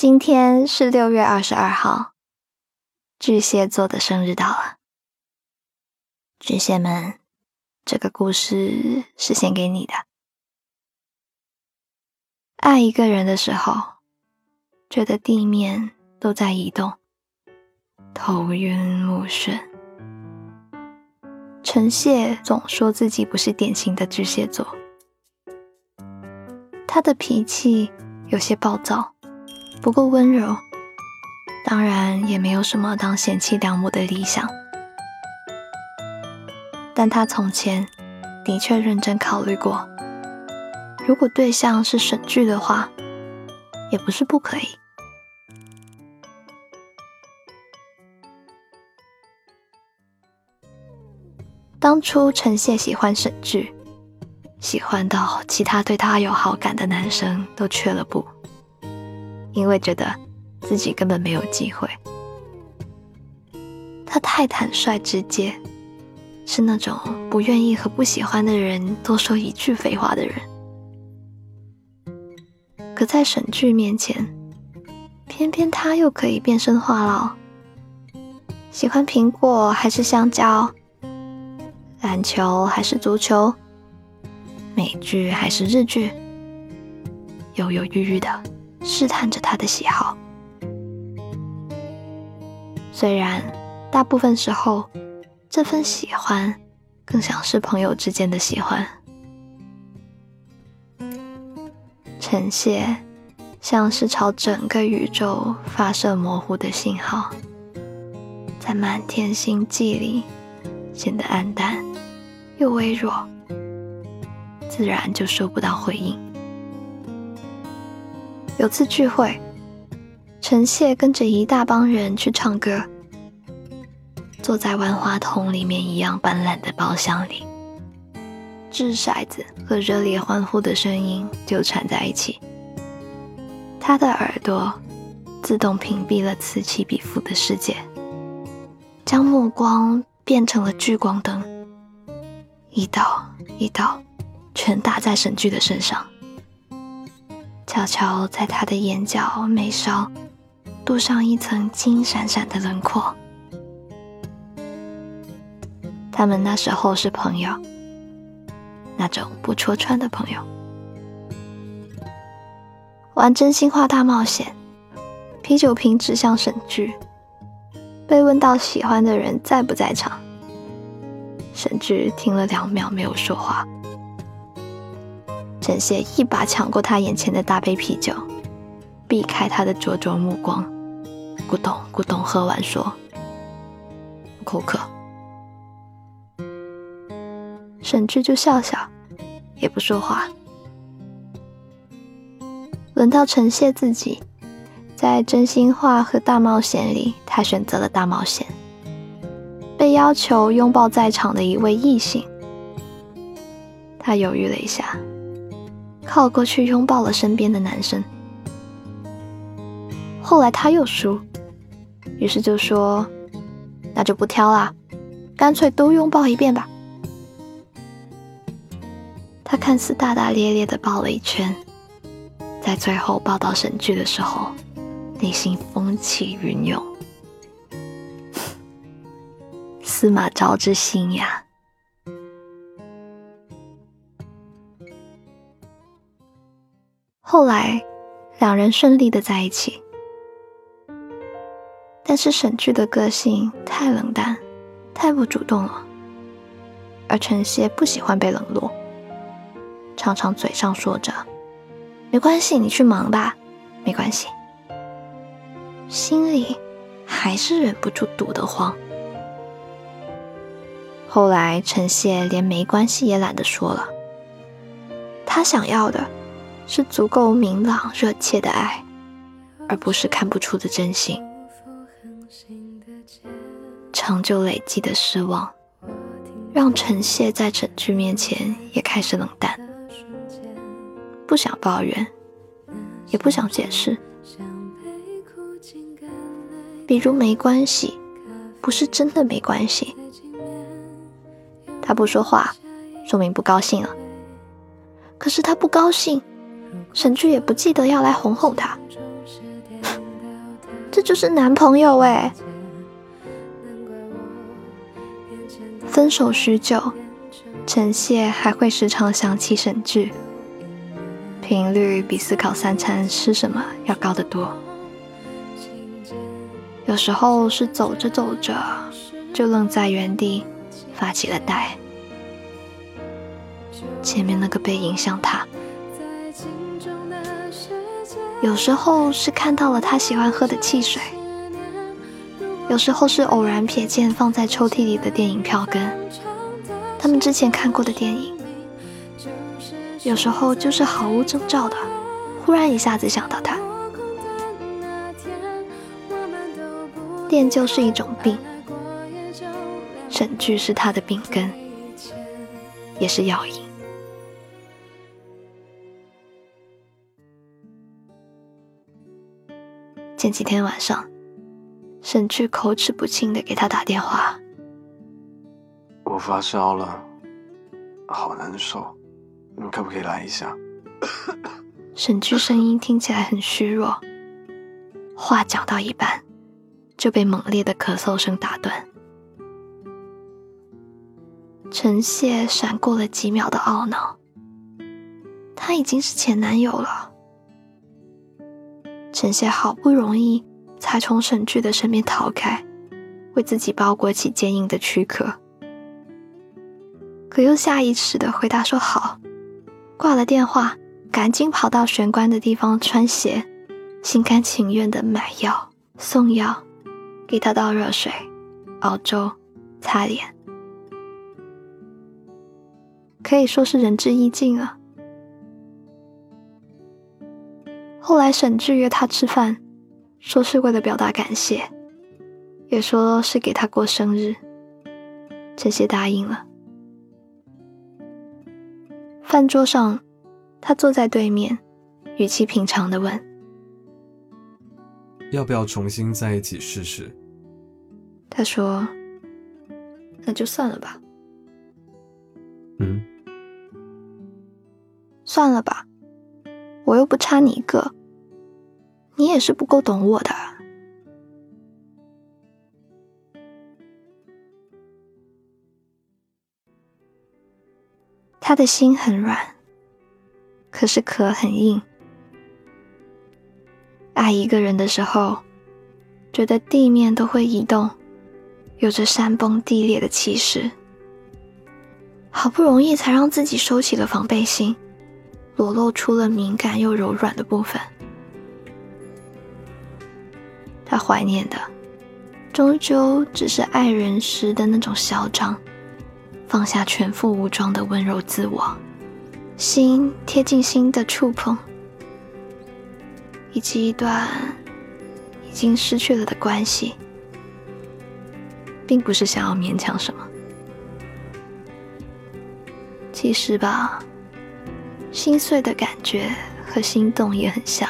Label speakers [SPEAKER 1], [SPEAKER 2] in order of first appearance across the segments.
[SPEAKER 1] 今天是六月二十二号，巨蟹座的生日到了。巨蟹们，这个故事是献给你的。爱一个人的时候，觉得地面都在移动，头晕目眩。陈谢总说自己不是典型的巨蟹座，他的脾气有些暴躁。不够温柔，当然也没有什么当贤妻良母的理想。但他从前的确认真考虑过，如果对象是沈剧的话，也不是不可以。当初陈谢喜欢沈剧，喜欢到其他对他有好感的男生都却了步。因为觉得自己根本没有机会，他太坦率直接，是那种不愿意和不喜欢的人多说一句废话的人。可在沈剧面前，偏偏他又可以变身话痨，喜欢苹果还是香蕉，篮球还是足球，美剧还是日剧，犹犹豫豫的。试探着他的喜好，虽然大部分时候这份喜欢更像是朋友之间的喜欢。陈谢像是朝整个宇宙发射模糊的信号，在满天星际里显得暗淡又微弱，自然就收不到回应。有次聚会，陈谢跟着一大帮人去唱歌，坐在万花筒里面一样斑斓的包厢里，掷骰子和热烈欢呼的声音纠缠在一起。他的耳朵自动屏蔽了此起彼伏的世界，将目光变成了聚光灯，一道一道全打在沈剧的身上。悄悄在他的眼角、眉梢镀上一层金闪闪的轮廓。他们那时候是朋友，那种不戳穿的朋友。玩真心话大冒险，啤酒瓶指向沈剧，被问到喜欢的人在不在场，沈剧听了两秒没有说话。陈谢一把抢过他眼前的大杯啤酒，避开他的灼灼目光，咕咚咕咚喝完说：“口渴。”沈志就笑笑，也不说话。轮到陈谢自己，在真心话和大冒险里，他选择了大冒险，被要求拥抱在场的一位异性，他犹豫了一下。靠过去拥抱了身边的男生，后来他又输，于是就说：“那就不挑啦，干脆都拥抱一遍吧。”他看似大大咧咧的抱了一圈，在最后抱到神剧的时候，内心风起云涌，司马昭之心呀。后来，两人顺利的在一起。但是沈剧的个性太冷淡，太不主动了，而陈谢不喜欢被冷落，常常嘴上说着“没关系，你去忙吧，没关系”，心里还是忍不住堵得慌。后来，陈谢连没关系也懒得说了，他想要的。是足够明朗、热切的爱，而不是看不出的真心。长久累积的失望，让陈谢在陈剧面前也开始冷淡，不想抱怨，也不想解释。比如没关系，不是真的没关系。他不说话，说明不高兴了。可是他不高兴。沈剧也不记得要来哄哄他，这就是男朋友哎！分手许久，陈谢还会时常想起沈剧，频率比思考三餐吃什么要高得多。有时候是走着走着就愣在原地，发起了呆。前面那个背影像他。有时候是看到了他喜欢喝的汽水，有时候是偶然瞥见放在抽屉里的电影票根，他们之前看过的电影。有时候就是毫无征兆的，忽然一下子想到他。恋旧是一种病，沈剧是他的病根，也是药引。前几天晚上，沈剧口齿不清的给他打电话。
[SPEAKER 2] 我发烧了，好难受，你可不可以来一下？
[SPEAKER 1] 沈剧声音听起来很虚弱，话讲到一半就被猛烈的咳嗽声打断。陈谢闪过了几秒的懊恼，他已经是前男友了。沈谢好不容易才从沈剧的身边逃开，为自己包裹起坚硬的躯壳，可又下意识的回答说好，挂了电话，赶紧跑到玄关的地方穿鞋，心甘情愿的买药送药，给他倒热水，熬粥，擦脸，可以说是仁至义尽了。来沈志约他吃饭，说是为了表达感谢，也说是给他过生日。陈谢答应了。饭桌上，他坐在对面，语气平常的问：“
[SPEAKER 3] 要不要重新在一起试试？”
[SPEAKER 1] 他说：“那就算了吧。”
[SPEAKER 3] 嗯，
[SPEAKER 1] 算了吧。我又不差你一个，你也是不够懂我的。他的心很软，可是壳很硬。爱一个人的时候，觉得地面都会移动，有着山崩地裂的气势。好不容易才让自己收起了防备心。裸露出了敏感又柔软的部分。他怀念的，终究只是爱人时的那种嚣张，放下全副武装的温柔自我，心贴近心的触碰，以及一段已经失去了的关系，并不是想要勉强什么。其实吧。心碎的感觉和心动也很像，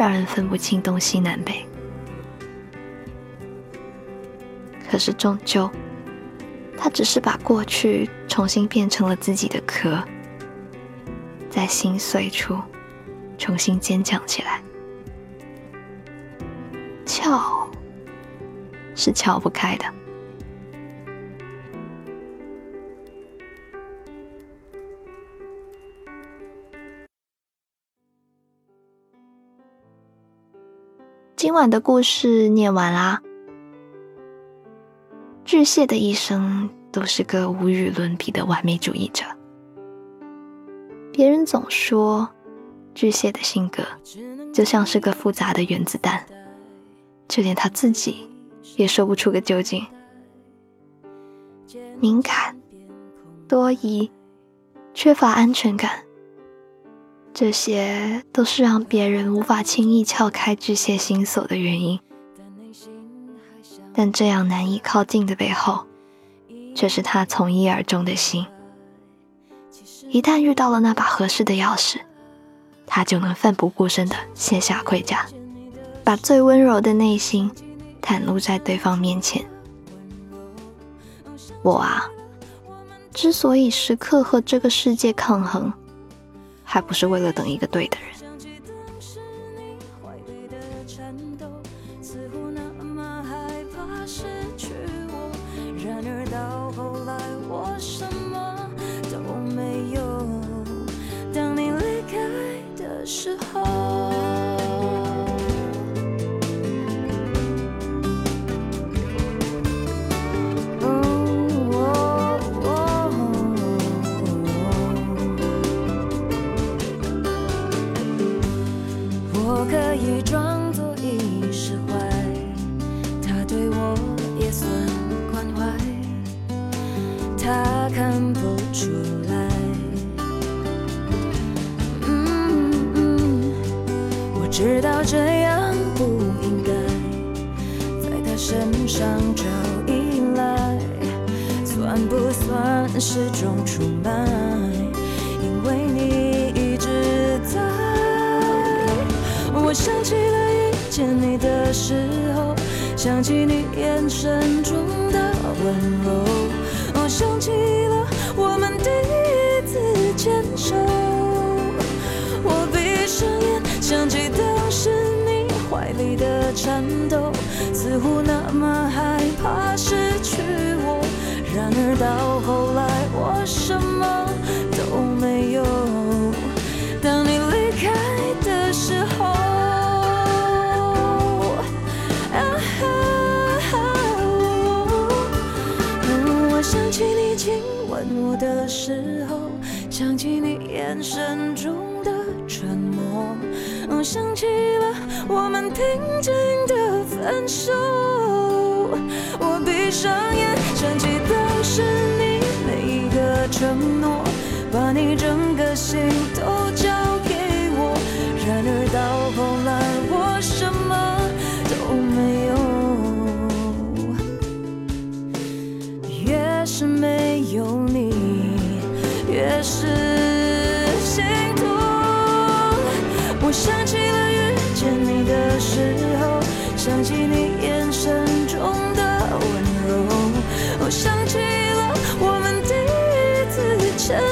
[SPEAKER 1] 让人分不清东西南北。可是终究，他只是把过去重新变成了自己的壳，在心碎处重新坚强起来。撬是撬不开的。今晚的故事念完啦。巨蟹的一生都是个无与伦比的完美主义者。别人总说，巨蟹的性格就像是个复杂的原子弹，就连他自己也说不出个究竟。敏感、多疑、缺乏安全感。这些都是让别人无法轻易撬开巨蟹心锁的原因，但这样难以靠近的背后，却是他从一而终的心。一旦遇到了那把合适的钥匙，他就能奋不顾身地卸下盔甲，把最温柔的内心袒露在对方面前。我啊，之所以时刻和这个世界抗衡。还不是为了等一个对的人。
[SPEAKER 4] 颤抖，看不出来。嗯嗯，我知道这样不应该在他身上找依赖，算不算是种出卖？因为你一直在。我想起了遇见你的时候，想起你眼神中的温柔，想起了我们第一次牵手。我闭上眼，想起当时你怀里的颤抖，似乎那么害怕失去我。然而到后来，我什么沉重的沉默，想起了我们平静的分手。我闭上眼，想起当时你每一个承诺，把你整个心都交给我。然而到后来，我什么都没有。越是没有你，越是我想起了遇见你的时候，想起你眼神中的温柔，我想起了我们第一次牵